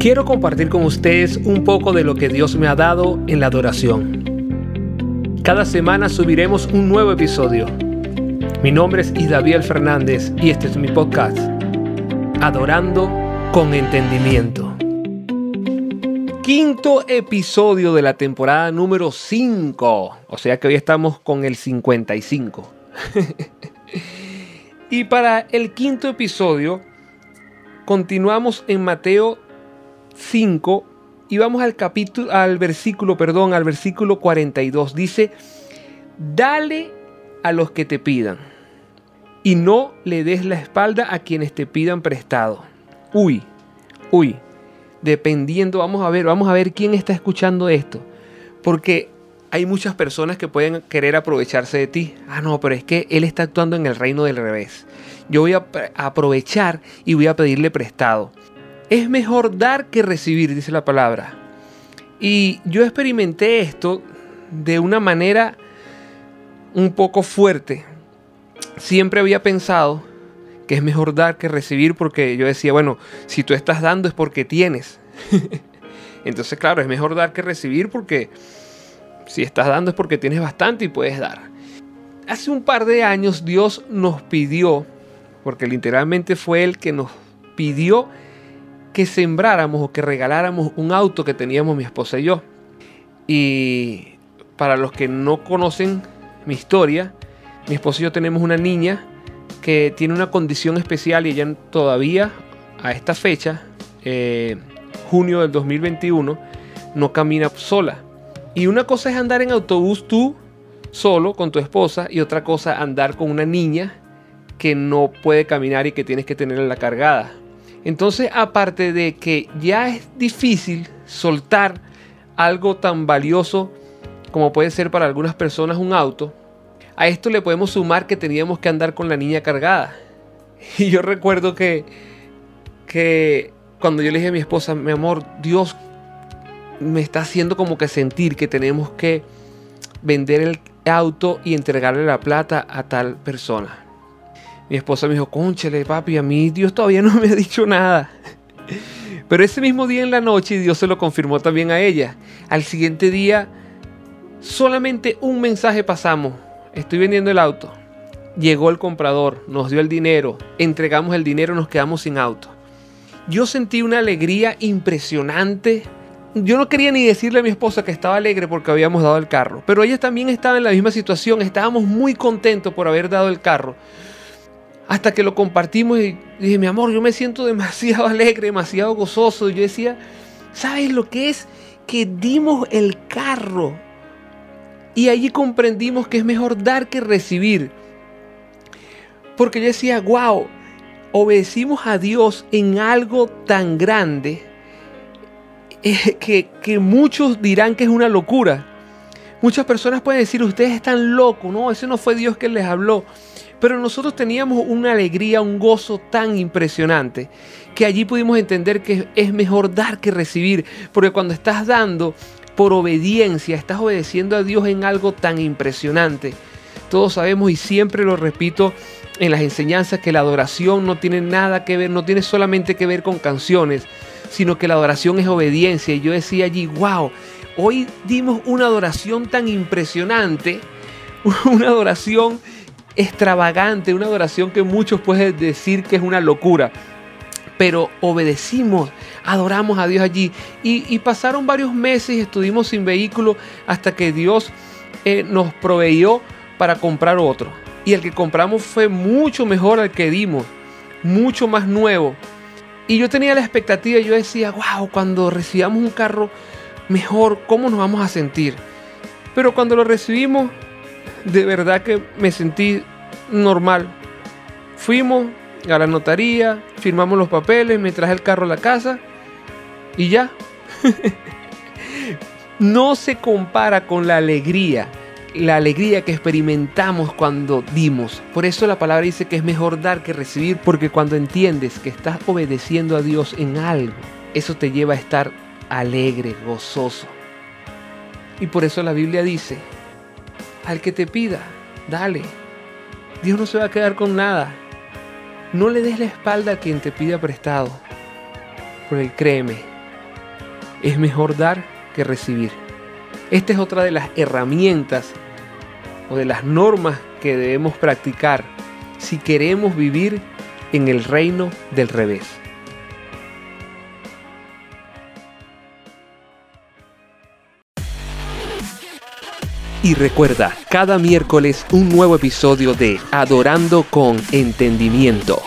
Quiero compartir con ustedes un poco de lo que Dios me ha dado en la adoración. Cada semana subiremos un nuevo episodio. Mi nombre es Isdaviel Fernández y este es mi podcast, Adorando con Entendimiento. Quinto episodio de la temporada número 5, o sea que hoy estamos con el 55. y para el quinto episodio continuamos en Mateo 5 y vamos al capítulo al versículo, perdón, al versículo 42. Dice, "Dale a los que te pidan y no le des la espalda a quienes te pidan prestado." Uy, uy. Dependiendo, vamos a ver, vamos a ver quién está escuchando esto, porque hay muchas personas que pueden querer aprovecharse de ti. Ah, no, pero es que él está actuando en el reino del revés. Yo voy a aprovechar y voy a pedirle prestado. Es mejor dar que recibir, dice la palabra. Y yo experimenté esto de una manera un poco fuerte. Siempre había pensado que es mejor dar que recibir porque yo decía, bueno, si tú estás dando es porque tienes. Entonces, claro, es mejor dar que recibir porque si estás dando es porque tienes bastante y puedes dar. Hace un par de años Dios nos pidió, porque literalmente fue Él que nos pidió que sembráramos o que regaláramos un auto que teníamos mi esposa y yo. Y para los que no conocen mi historia, mi esposa y yo tenemos una niña que tiene una condición especial y ella todavía a esta fecha, eh, junio del 2021, no camina sola. Y una cosa es andar en autobús tú solo con tu esposa y otra cosa andar con una niña que no puede caminar y que tienes que tenerla la cargada. Entonces, aparte de que ya es difícil soltar algo tan valioso como puede ser para algunas personas un auto, a esto le podemos sumar que teníamos que andar con la niña cargada. Y yo recuerdo que, que cuando yo le dije a mi esposa, mi amor, Dios me está haciendo como que sentir que tenemos que vender el auto y entregarle la plata a tal persona. Mi esposa me dijo, conchale, papi, a mí Dios todavía no me ha dicho nada. Pero ese mismo día en la noche Dios se lo confirmó también a ella. Al siguiente día, solamente un mensaje pasamos. Estoy vendiendo el auto. Llegó el comprador, nos dio el dinero, entregamos el dinero, nos quedamos sin auto. Yo sentí una alegría impresionante. Yo no quería ni decirle a mi esposa que estaba alegre porque habíamos dado el carro, pero ella también estaba en la misma situación. Estábamos muy contentos por haber dado el carro hasta que lo compartimos y dije, mi amor, yo me siento demasiado alegre, demasiado gozoso. Y yo decía, ¿sabes lo que es? Que dimos el carro. Y allí comprendimos que es mejor dar que recibir. Porque yo decía, wow, obedecimos a Dios en algo tan grande eh, que, que muchos dirán que es una locura. Muchas personas pueden decir, ustedes están locos, no, ese no fue Dios que les habló. Pero nosotros teníamos una alegría, un gozo tan impresionante que allí pudimos entender que es mejor dar que recibir, porque cuando estás dando por obediencia, estás obedeciendo a Dios en algo tan impresionante. Todos sabemos y siempre lo repito en las enseñanzas que la adoración no tiene nada que ver, no tiene solamente que ver con canciones, sino que la adoración es obediencia. Y yo decía allí, wow, hoy dimos una adoración tan impresionante, una adoración extravagante, una adoración que muchos pueden decir que es una locura. Pero obedecimos, adoramos a Dios allí. Y, pasaron varios meses y estuvimos sin vehículo hasta que Dios eh, nos proveyó para comprar otro. Y el que compramos fue mucho mejor al que dimos, mucho más nuevo. Y yo tenía la expectativa, yo decía, wow, cuando recibamos un carro mejor, ¿cómo nos vamos a sentir? Pero cuando lo recibimos, de verdad que me sentí normal. Fuimos a la notaría, firmamos los papeles, me traje el carro a la casa y ya. no se compara con la alegría, la alegría que experimentamos cuando dimos. Por eso la palabra dice que es mejor dar que recibir, porque cuando entiendes que estás obedeciendo a Dios en algo, eso te lleva a estar alegre, gozoso. Y por eso la Biblia dice, al que te pida, dale. Dios no se va a quedar con nada. No le des la espalda a quien te pida prestado. Porque créeme, es mejor dar que recibir. Esta es otra de las herramientas o de las normas que debemos practicar si queremos vivir en el reino del revés. Y recuerda, cada miércoles un nuevo episodio de Adorando con Entendimiento.